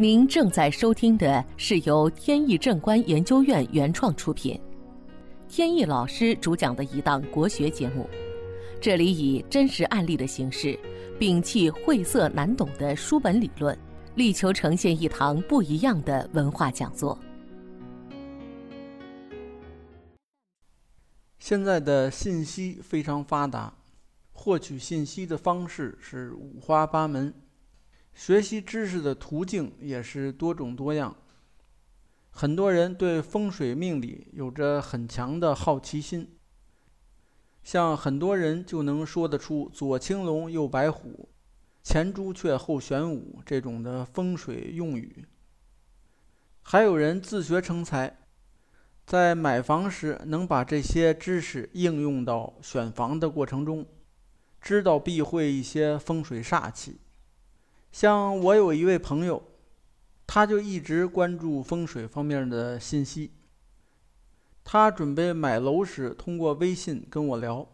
您正在收听的是由天意正观研究院原创出品，天意老师主讲的一档国学节目。这里以真实案例的形式，摒弃晦涩难懂的书本理论，力求呈现一堂不一样的文化讲座。现在的信息非常发达，获取信息的方式是五花八门。学习知识的途径也是多种多样。很多人对风水命理有着很强的好奇心，像很多人就能说得出“左青龙，右白虎，前朱雀，后玄武”这种的风水用语。还有人自学成才，在买房时能把这些知识应用到选房的过程中，知道避讳一些风水煞气。像我有一位朋友，他就一直关注风水方面的信息。他准备买楼时，通过微信跟我聊。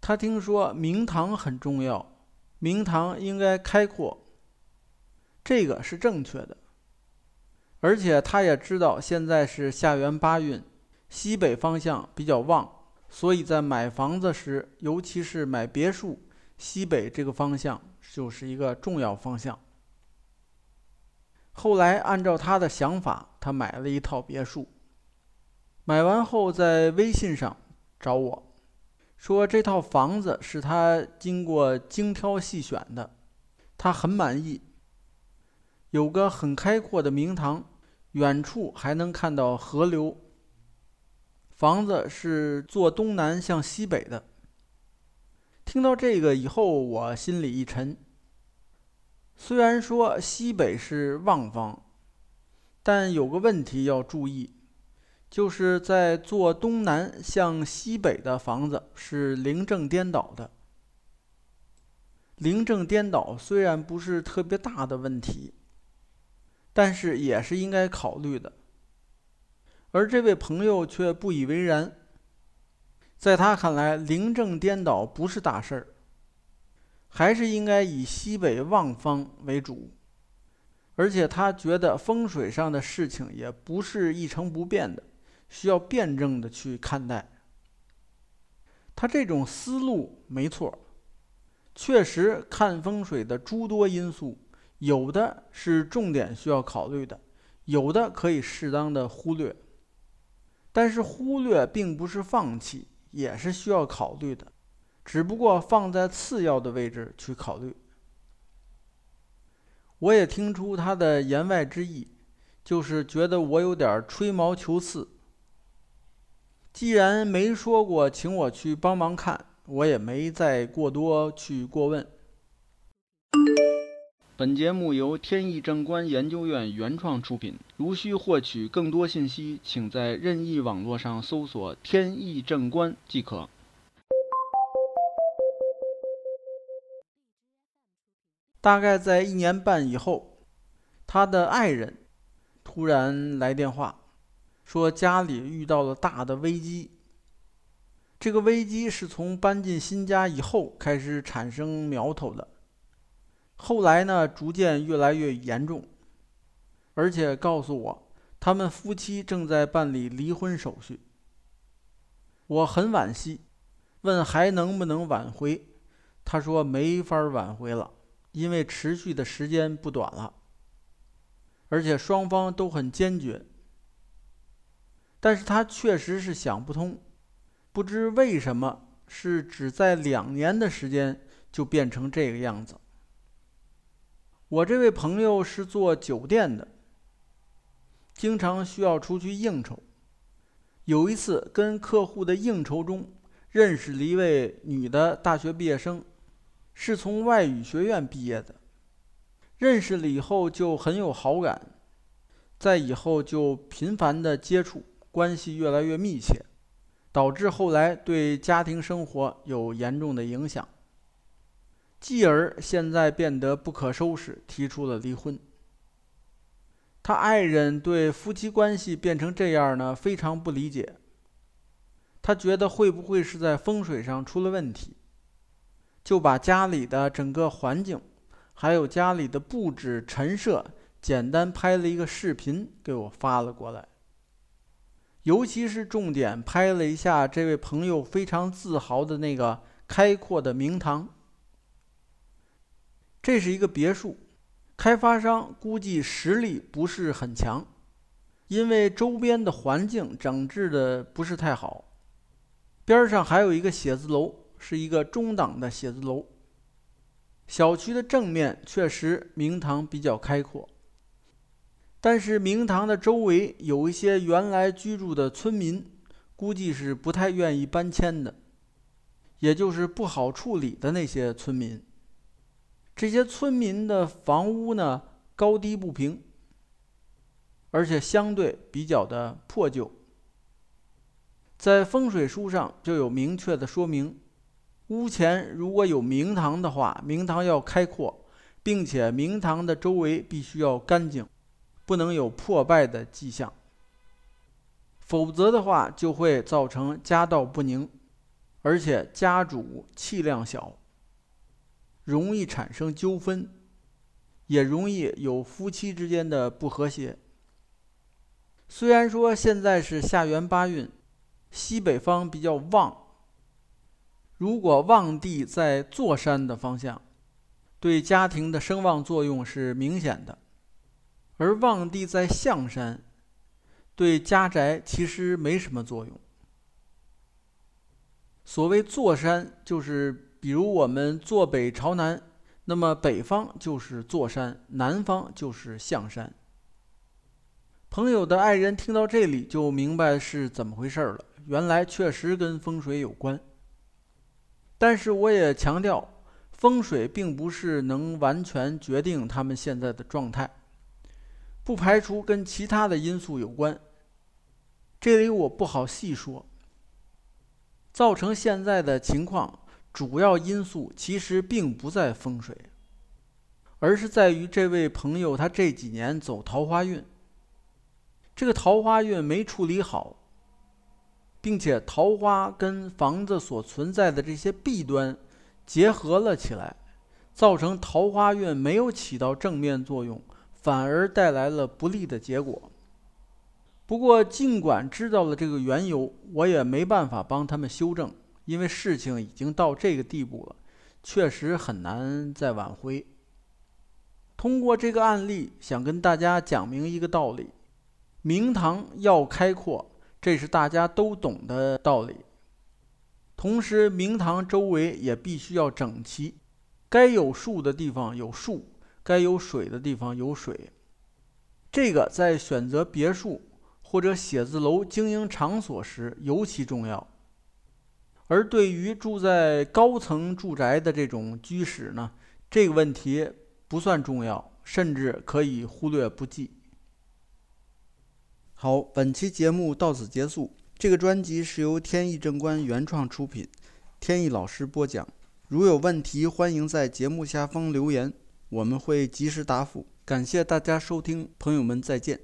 他听说明堂很重要，明堂应该开阔，这个是正确的。而且他也知道现在是下元八运，西北方向比较旺，所以在买房子时，尤其是买别墅，西北这个方向。就是一个重要方向。后来按照他的想法，他买了一套别墅。买完后，在微信上找我，说这套房子是他经过精挑细选的，他很满意。有个很开阔的明堂，远处还能看到河流。房子是坐东南向西北的。听到这个以后，我心里一沉。虽然说西北是旺方，但有个问题要注意，就是在坐东南向西北的房子是凌正颠倒的。凌正颠倒虽然不是特别大的问题，但是也是应该考虑的。而这位朋友却不以为然。在他看来，凌正颠倒不是大事儿，还是应该以西北旺方为主。而且他觉得风水上的事情也不是一成不变的，需要辩证的去看待。他这种思路没错，确实看风水的诸多因素，有的是重点需要考虑的，有的可以适当的忽略。但是忽略并不是放弃。也是需要考虑的，只不过放在次要的位置去考虑。我也听出他的言外之意，就是觉得我有点吹毛求疵。既然没说过请我去帮忙看，我也没再过多去过问。本节目由天意正观研究院原创出品。如需获取更多信息，请在任意网络上搜索“天意正观”即可。大概在一年半以后，他的爱人突然来电话，说家里遇到了大的危机。这个危机是从搬进新家以后开始产生苗头的。后来呢，逐渐越来越严重，而且告诉我，他们夫妻正在办理离婚手续。我很惋惜，问还能不能挽回，他说没法挽回了，因为持续的时间不短了，而且双方都很坚决。但是他确实是想不通，不知为什么是只在两年的时间就变成这个样子。我这位朋友是做酒店的，经常需要出去应酬。有一次跟客户的应酬中，认识了一位女的大学毕业生，是从外语学院毕业的。认识了以后就很有好感，在以后就频繁的接触，关系越来越密切，导致后来对家庭生活有严重的影响。继而现在变得不可收拾，提出了离婚。他爱人对夫妻关系变成这样呢，非常不理解。他觉得会不会是在风水上出了问题，就把家里的整个环境，还有家里的布置陈设简单拍了一个视频给我发了过来，尤其是重点拍了一下这位朋友非常自豪的那个开阔的明堂。这是一个别墅，开发商估计实力不是很强，因为周边的环境整治的不是太好。边上还有一个写字楼，是一个中档的写字楼。小区的正面确实明堂比较开阔。但是明堂的周围有一些原来居住的村民，估计是不太愿意搬迁的，也就是不好处理的那些村民。这些村民的房屋呢高低不平，而且相对比较的破旧。在风水书上就有明确的说明：屋前如果有明堂的话，明堂要开阔，并且明堂的周围必须要干净。不能有破败的迹象，否则的话就会造成家道不宁，而且家主气量小，容易产生纠纷，也容易有夫妻之间的不和谐。虽然说现在是下元八运，西北方比较旺，如果旺地在坐山的方向，对家庭的声望作用是明显的。而旺地在象山，对家宅其实没什么作用。所谓坐山，就是比如我们坐北朝南，那么北方就是坐山，南方就是象山。朋友的爱人听到这里就明白是怎么回事了，原来确实跟风水有关。但是我也强调，风水并不是能完全决定他们现在的状态。不排除跟其他的因素有关，这里我不好细说。造成现在的情况，主要因素其实并不在风水，而是在于这位朋友他这几年走桃花运，这个桃花运没处理好，并且桃花跟房子所存在的这些弊端结合了起来，造成桃花运没有起到正面作用。反而带来了不利的结果。不过，尽管知道了这个缘由，我也没办法帮他们修正，因为事情已经到这个地步了，确实很难再挽回。通过这个案例，想跟大家讲明一个道理：明堂要开阔，这是大家都懂的道理。同时，明堂周围也必须要整齐，该有树的地方有树。该有水的地方有水，这个在选择别墅或者写字楼经营场所时尤其重要。而对于住在高层住宅的这种居室呢，这个问题不算重要，甚至可以忽略不计。好，本期节目到此结束。这个专辑是由天意正观原创出品，天意老师播讲。如有问题，欢迎在节目下方留言。我们会及时答复，感谢大家收听，朋友们再见。